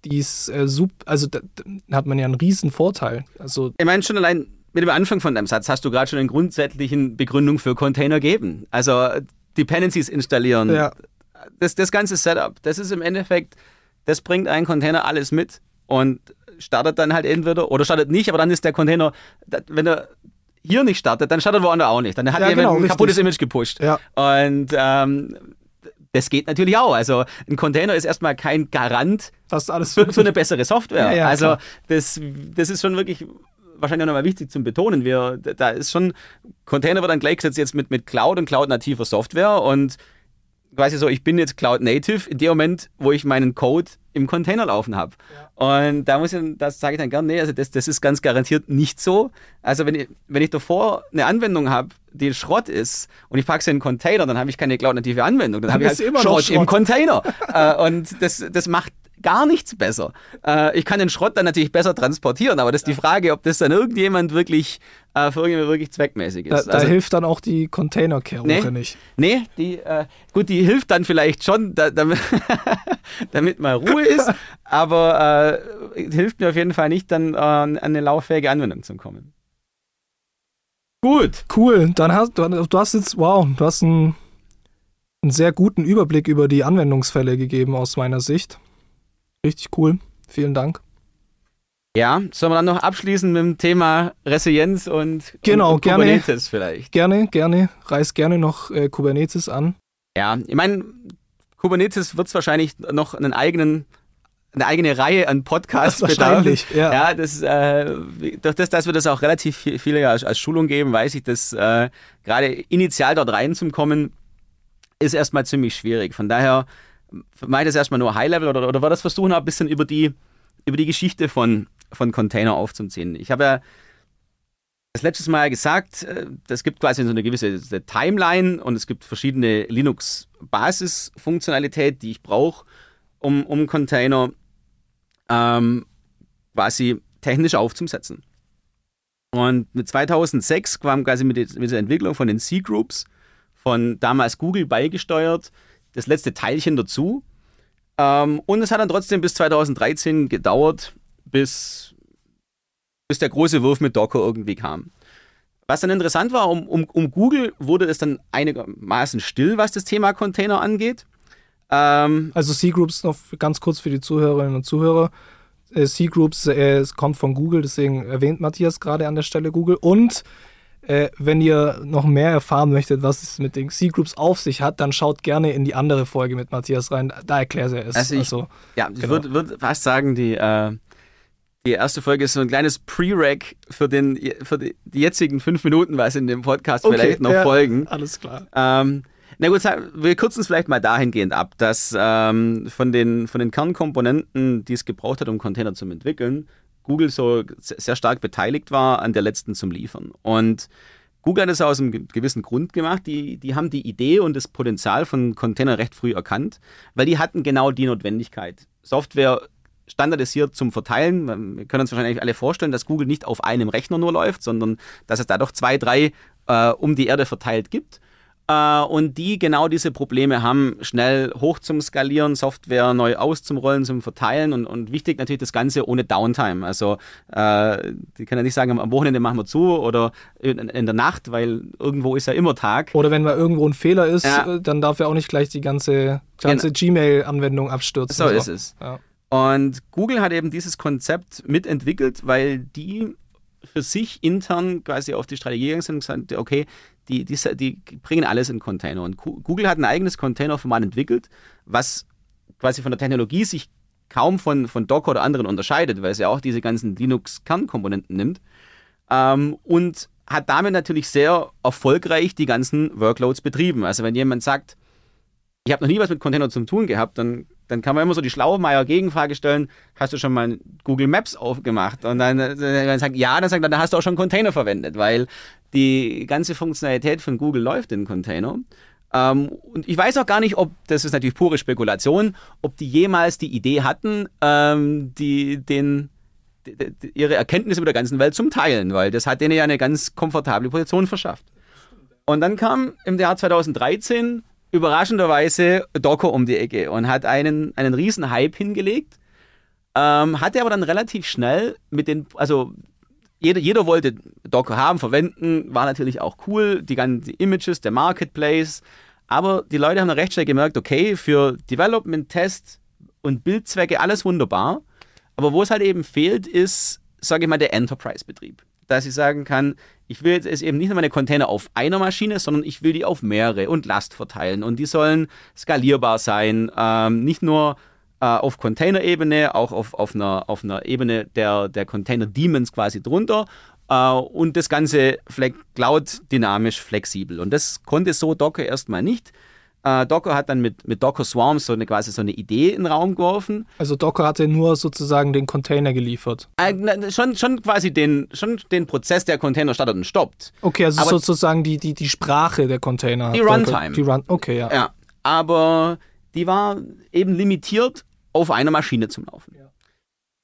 die ist äh, sub, also da, da hat man ja einen riesen Vorteil. Also ich meine schon allein mit dem Anfang von deinem Satz hast du gerade schon eine grundsätzlichen Begründung für Container gegeben. Also Dependencies installieren, ja, das, das ganze Setup, das ist im Endeffekt, das bringt ein Container alles mit und startet dann halt entweder oder startet nicht, aber dann ist der Container, wenn er hier nicht startet, dann startet woanders auch nicht. Dann hat Ja, jemand genau, ein kaputtes Image gepusht. ja, Und ähm, das geht natürlich auch. Also ein Container ist erstmal kein Garant das alles für, für eine [laughs] bessere Software. Ja, also klar. das, das ist schon wirklich wahrscheinlich auch nochmal wichtig zum Betonen. Wir, da ist schon, Container wird dann gleichgesetzt jetzt mit, mit Cloud und Cloud-nativer Software und quasi so, ich bin jetzt Cloud-Native in dem Moment, wo ich meinen Code im Container laufen habe. Und da muss ich, das sage ich dann gerne, nee, also das, das ist ganz garantiert nicht so. Also wenn ich, wenn ich davor eine Anwendung habe, die Schrott ist und ich packe sie in einen Container, dann habe ich keine Cloud-native Anwendung. Dann, habe ich halt immer noch Schrott, im Schrott. Container. äh, und das, das macht gar nichts besser. Äh, ich kann den Schrott dann natürlich besser transportieren, aber das ist die Frage, ob das dann irgendjemand wirklich äh, für irgendjemand wirklich zweckmäßig Da, ist. da Also- hilft dann auch die Containerkehre Nee. nicht. Nee, die, äh, gut, die hilft dann vielleicht schon, da, damit, [laughs] damit mal Ruhe ist, [laughs] aber äh, hilft mir auf jeden Fall nicht, dann äh, an eine lauffähige Anwendung zu kommen. Gut. Cool, dann hast du, du hast jetzt, wow, du hast einen, einen sehr guten Überblick über die Anwendungsfälle gegeben aus meiner Sicht. Richtig cool. Vielen Dank. Ja, sollen wir dann noch abschließen mit dem Thema Resilienz und, Genau, und, und gerne. Kubernetes vielleicht? Gerne, gerne. Reiß gerne noch äh, Kubernetes an. Ja, ich meine, Kubernetes wird es wahrscheinlich noch einen eigenen, eine eigene Reihe an Podcasts [laughs] Wahrscheinlich, bedarf. ja. Ja, das, äh, durch das, dass wir das auch relativ viel- viele als, als Schulung geben, weiß ich, dass äh, gerade initial dort reinzukommen, ist erstmal ziemlich schwierig. Von daher ich das erstmal nur High-Level oder, oder wir das versuchen, auch ein bisschen über die, über die Geschichte von, von Container aufzuziehen. Ich habe ja das letztes Mal gesagt, äh, es gibt quasi so eine gewisse Timeline und es gibt verschiedene Linux-Basis-Funktionalität, die ich brauche, um, um Container ähm, quasi technisch aufzusetzen. Und mit 2006 kam quasi mit, mit der Entwicklung von den C-Groups von damals Google beigesteuert das letzte Teilchen dazu. Ähm, und es hat dann trotzdem bis 2013 gedauert, bis, bis der große Wurf mit Docker irgendwie kam. Was dann interessant war, um, um, um Google wurde es dann einigermaßen still, was das Thema Container angeht. Ähm, Also C-Groups noch ganz kurz für die Zuhörerinnen und Zuhörer. Äh, C-Groups, äh, es kommt von Google, deswegen erwähnt Matthias gerade an der Stelle Google. Und äh, wenn ihr noch mehr erfahren möchtet, was es mit den C-Groups auf sich hat, dann schaut gerne in die andere Folge mit Matthias rein. Da erklärt er es. Also ich- also, Ja, ich Genau. würde würd fast sagen, die, äh, die erste Folge ist so ein kleines Pre-Rec für, den, für die, die jetzigen fünf Minuten, was in dem Podcast Okay, vielleicht noch ja. folgen. alles klar. Ähm, na gut, wir kürzen es vielleicht mal dahingehend ab, dass ähm, von, den, von den Kernkomponenten, die es gebraucht hat, um Container zu entwickeln, Google so se- sehr stark beteiligt war an der letzten zum Liefern. Und Google hat es aus einem ge- gewissen Grund gemacht. Die, die haben die Idee und das Potenzial von Container recht früh erkannt, weil die hatten genau die Notwendigkeit. Software standardisiert zum Verteilen. Wir können uns wahrscheinlich alle vorstellen, dass Google nicht auf einem Rechner nur läuft, sondern dass es da doch zwei, drei äh, um die Erde verteilt gibt. Äh, und die genau diese Probleme haben, schnell hoch zum Skalieren, Software neu auszurollen, zum Verteilen und, und wichtig natürlich das Ganze ohne Downtime. Also äh, die können ja nicht sagen, am Wochenende machen wir zu oder in, in der Nacht, weil irgendwo ist ja immer Tag. Oder wenn mal irgendwo ein Fehler ist, Ja. äh, dann darf er auch nicht gleich die ganze, ganze Gmail-Anwendung abstürzen. So ist es. Ja. Und Google hat eben dieses Konzept mitentwickelt, weil die für sich intern quasi auf die Strategie gegangen sind und gesagt, okay, die, die, die bringen alles in Container. Und Google hat ein eigenes Containerformat entwickelt, was quasi von der Technologie sich kaum von, von Docker oder anderen unterscheidet, weil es ja auch diese ganzen Linux-Kernkomponenten nimmt. Ähm, und hat damit natürlich sehr erfolgreich die ganzen Workloads betrieben. Also wenn jemand sagt, ich habe noch nie was mit Container zu tun gehabt, dann, dann kann man immer so die Schlaumeier-Gegenfrage stellen, hast du schon mal Google Maps aufgemacht? Und dann, äh, dann sagt ja, dann sagt er, dann hast du auch schon Container verwendet, weil die ganze Funktionalität von Google läuft in Container. Ähm, und ich weiß auch gar nicht, ob, das ist natürlich pure Spekulation, ob die jemals die Idee hatten, ähm, die, den, die, ihre Erkenntnisse mit der ganzen Welt zum Teilen, weil das hat denen ja eine ganz komfortable Position verschafft. Und dann kam im Jahr 2013 überraschenderweise Docker um die Ecke und hat einen, einen riesen Hype hingelegt. Ähm, hatte aber dann relativ schnell mit den, also jeder, jeder wollte Docker haben, verwenden, war natürlich auch cool, die ganzen Images, der Marketplace. Aber die Leute haben dann recht schnell gemerkt, okay, für Development, Test und Bildzwecke alles wunderbar. Aber wo es halt eben fehlt, ist, sage ich mal, der Enterprise-Betrieb. Dass ich sagen kann, ich will jetzt eben nicht nur meine Container auf einer Maschine, sondern ich will die auf mehrere und Last verteilen. Und die sollen skalierbar sein. Ähm, nicht nur äh, auf Container-Ebene, auch auf, auf, einer, auf einer Ebene der, der Container-Daemons quasi drunter. Äh, und das Ganze Cloud dynamisch flexibel. Und das konnte so Docker erstmal nicht. Äh, Docker hat dann mit, mit Docker Swarms so eine, quasi so eine Idee in den Raum geworfen. Also Docker hatte nur sozusagen den Container geliefert. Äh, schon, schon quasi den, schon den Prozess, der Container startet und stoppt. Okay, also aber sozusagen die, die, die Sprache der Container. Die Runtime. Die Run okay, ja. ja. Aber die war eben limitiert auf einer Maschine zum Laufen. Ja.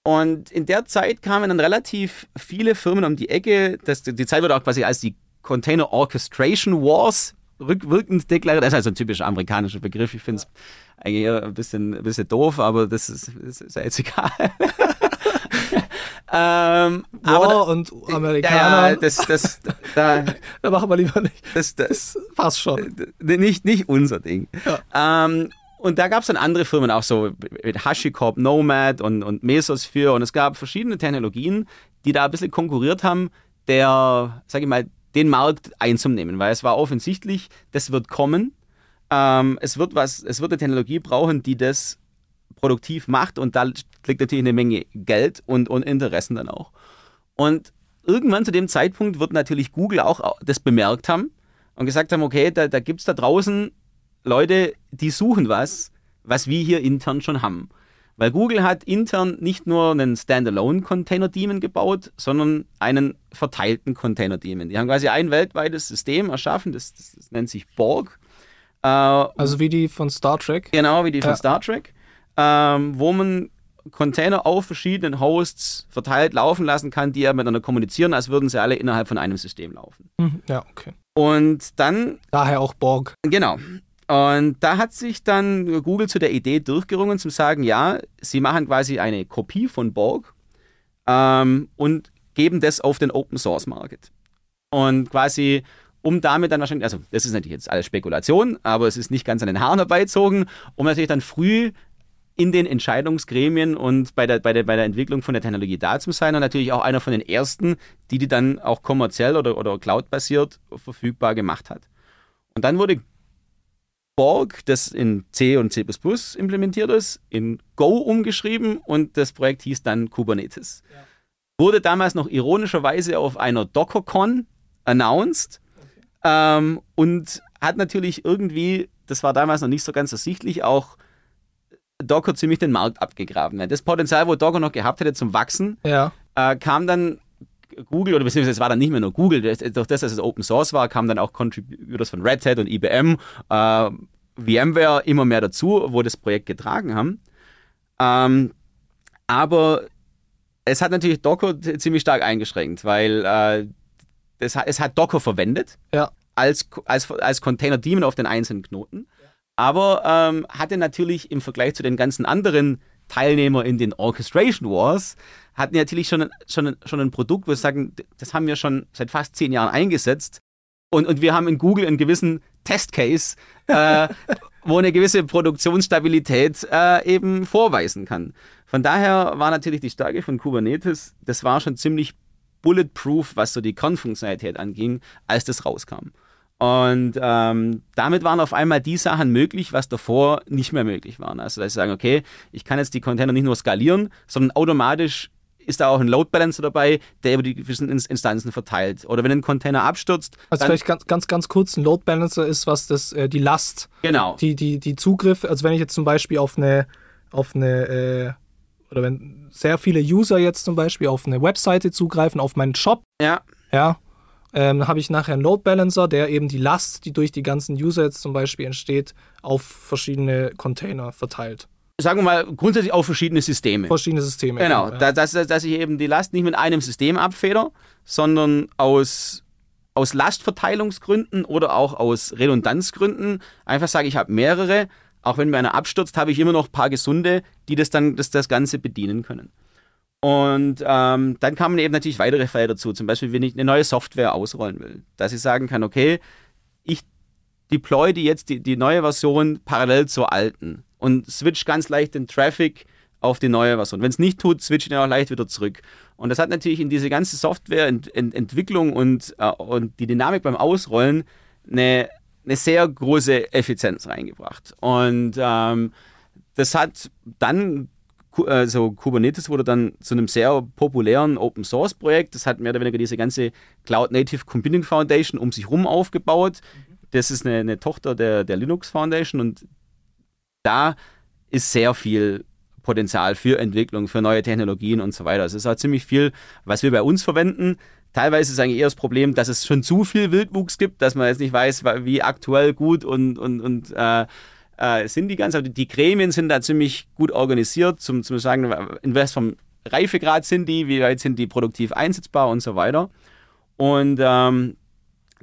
Und in der Zeit kamen dann relativ viele Firmen um die Ecke. Das, die Zeit wurde auch quasi als die Container Orchestration Wars rückwirkend deklariert. Das ist also ein typischer amerikanischer Begriff. Ich finde es eigentlich ein bisschen, ein bisschen doof, aber das ist, das ist ja jetzt egal. [laughs] ähm, War aber und Amerikaner. Ja, das, das, da, [laughs] da machen wir lieber nicht. Das, das, das passt schon. Nicht, nicht unser Ding. Ja. Ähm, und da gab es dann andere Firmen, auch so mit HashiCorp, Nomad und, und Mesosphere. Und es gab verschiedene Technologien, die da ein bisschen konkurriert haben, der, sag ich mal, den Markt einzunehmen, weil es war offensichtlich, das wird kommen. Ähm, es, wird was, es wird eine Technologie brauchen, die das produktiv macht und da liegt natürlich eine Menge Geld und, und Interessen dann auch. Und irgendwann zu dem Zeitpunkt wird natürlich Google auch das bemerkt haben und gesagt haben, okay, da, da gibt es da draußen Leute, die suchen was, was wir hier intern schon haben. Weil Google hat intern nicht nur einen Standalone-Container-Daemon gebaut, sondern einen verteilten Container-Daemon. Die haben quasi ein weltweites System erschaffen, das, das, das nennt sich Borg. Äh, also wie die von Star Trek? Genau, wie die von ja. Star Trek. Ähm, wo man Container auf verschiedenen Hosts verteilt laufen lassen kann, die ja miteinander kommunizieren, als würden sie alle innerhalb von einem System laufen. Mhm, ja, okay. Und dann. Daher auch Borg. Genau. Und da hat sich dann Google zu der Idee durchgerungen, zu sagen, ja, sie machen quasi eine Kopie von Borg ähm, und geben das auf den Open Source Market. Und quasi, um damit dann wahrscheinlich, also das ist natürlich jetzt alles Spekulation, aber es ist nicht ganz an den Haaren herbeizogen, um natürlich dann früh in den Entscheidungsgremien und bei der, bei, der, bei der Entwicklung von der Technologie da zu sein und natürlich auch einer von den ersten, die die dann auch kommerziell oder, oder cloud-basiert verfügbar gemacht hat. Und dann wurde Borg, das in C und C implementiert ist, in Go umgeschrieben und das Projekt hieß dann Kubernetes. Ja. Wurde damals noch ironischerweise auf einer DockerCon announced okay. ähm, und hat natürlich irgendwie, das war damals noch nicht so ganz ersichtlich, auch Docker ziemlich den Markt abgegraben. Das Potenzial, wo Docker noch gehabt hätte zum Wachsen, ja. äh, kam dann Google, oder beziehungsweise es war dann nicht mehr nur Google, durch das, dass es Open Source war, kamen dann auch Contributors von Red Hat und IBM, äh, VMware immer mehr dazu, wo das Projekt getragen haben. Ähm, aber es hat natürlich Docker ziemlich stark eingeschränkt, weil äh, das, es hat Docker verwendet ja. als, als, als Container-Daemon auf den einzelnen Knoten, aber ähm, hatte natürlich im Vergleich zu den ganzen anderen Teilnehmern in den Orchestration Wars hatten natürlich schon, schon, schon ein Produkt, wo wir sagen, das haben wir schon seit fast zehn Jahren eingesetzt. Und, und wir haben in Google einen gewissen Testcase, äh, [laughs] wo eine gewisse Produktionsstabilität äh, eben vorweisen kann. Von daher war natürlich die Stärke von Kubernetes, das war schon ziemlich bulletproof, was so die Kernfunktionalität anging, als das rauskam. Und ähm, damit waren auf einmal die Sachen möglich, was davor nicht mehr möglich waren. Also, dass sie sagen, okay, ich kann jetzt die Container nicht nur skalieren, sondern automatisch ist da auch ein Load Balancer dabei, der über die verschiedenen Instanzen verteilt. Oder wenn ein Container abstürzt. Also vielleicht ganz, ganz, ganz kurz, ein Load Balancer ist, was das, äh, die Last, genau. die, die, die Zugriffe, also wenn ich jetzt zum Beispiel auf eine, auf eine, äh, oder wenn sehr viele User jetzt zum Beispiel auf eine Webseite zugreifen, auf meinen Shop, Ja, ja, ähm, habe ich nachher einen Load Balancer, der eben die Last, die durch die ganzen User jetzt zum Beispiel entsteht, auf verschiedene Container verteilt. sagen wir mal, grundsätzlich auf verschiedene Systeme. Verschiedene Systeme. Genau, ja. da- dass, dass ich eben die Last nicht mit einem System abfeder, sondern aus, aus Lastverteilungsgründen oder auch aus Redundanzgründen einfach sage, ich habe mehrere. Auch wenn mir einer abstürzt, habe ich immer noch ein paar gesunde, die das dann das, das Ganze bedienen können. Und ähm, dann kamen eben natürlich weitere Fälle dazu. Zum Beispiel, wenn ich eine neue Software ausrollen will, dass ich sagen kann, okay, ich deploy die jetzt die, die neue Version parallel zur alten und switch ganz leicht den Traffic auf die neue Version. Wenn es nicht tut, switch ich auch leicht wieder zurück. Und das hat natürlich in diese ganze Softwareentwicklung und, äh, und die Dynamik beim Ausrollen eine, eine sehr große Effizienz reingebracht. Und ähm, das hat dann, also Kubernetes wurde dann zu einem sehr populären Open Source Projekt. Das hat mehr oder weniger diese ganze Cloud Native Computing Foundation um sich rum aufgebaut. Das ist eine, eine Tochter der, der Linux Foundation und da ist sehr viel Potenzial für Entwicklung, für neue Technologien und so weiter. Es ist auch ziemlich viel, was wir bei uns verwenden. Teilweise ist eigentlich eher das Problem, dass es schon zu viel Wildwuchs gibt, dass man jetzt nicht weiß, wie aktuell gut und, und, und äh, äh, sind die ganz. Also die Gremien sind da ziemlich gut organisiert, zum, zum sagen, in was vom Reifegrad sind die, wie weit sind die produktiv einsetzbar und so weiter. Und ähm,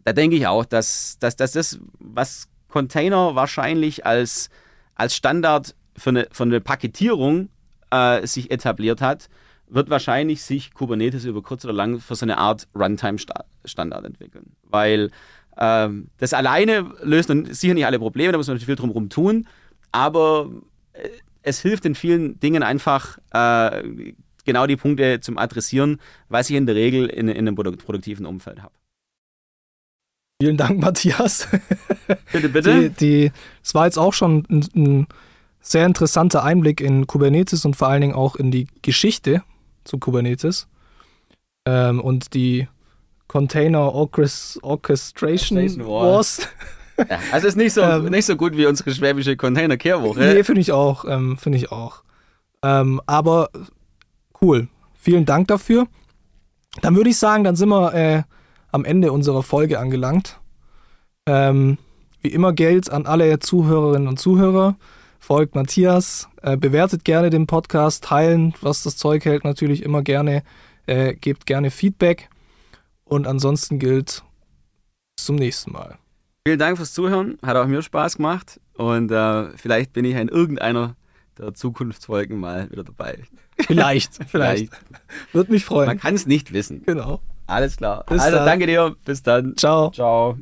da denke ich auch, dass, dass, dass das, was Container wahrscheinlich als, als Standard für eine, für eine Paketierung äh, sich etabliert hat, wird wahrscheinlich sich Kubernetes über kurz oder lang für so eine Art Runtime-Standard entwickeln. Weil ähm, das alleine löst nun sicher nicht alle Probleme, da muss man natürlich viel drum tun, aber äh, es hilft in vielen Dingen einfach, äh, genau die Punkte zum Adressieren, was ich in der Regel in, in einem produ- produktiven Umfeld habe. Vielen Dank, Matthias. [laughs] Bitte, bitte. Die, die, es war jetzt auch schon ein, ein sehr interessanter Einblick in Kubernetes und vor allen Dingen auch in die Geschichte zu Kubernetes ähm, und die Container Orchest Orchestration Orchestration War. Wars. Ja, also ist nicht so, [laughs] Ähm, nicht so gut wie unsere schwäbische Container-Kehrwoche. Nee, finde ich auch. Ähm, finde ich auch. Ähm, aber cool. Vielen Dank dafür. Dann würde ich sagen, dann sind wir äh, am Ende unserer Folge angelangt. Ähm, wie immer gilt an alle Zuhörerinnen und Zuhörer, folgt Matthias, äh, bewertet gerne den Podcast, teilen, was das Zeug hält, natürlich immer gerne, äh, gebt gerne Feedback. Und ansonsten gilt bis zum nächsten Mal. Vielen Dank fürs Zuhören. Hat auch mir Spaß gemacht. Und äh, vielleicht bin ich in irgendeiner der Zukunftsfolgen mal wieder dabei. Vielleicht, [laughs] vielleicht. Würde mich freuen. Man kann es nicht wissen. Genau. Alles klar. Bis also dann. danke dir. Bis dann. Ciao. Ciao.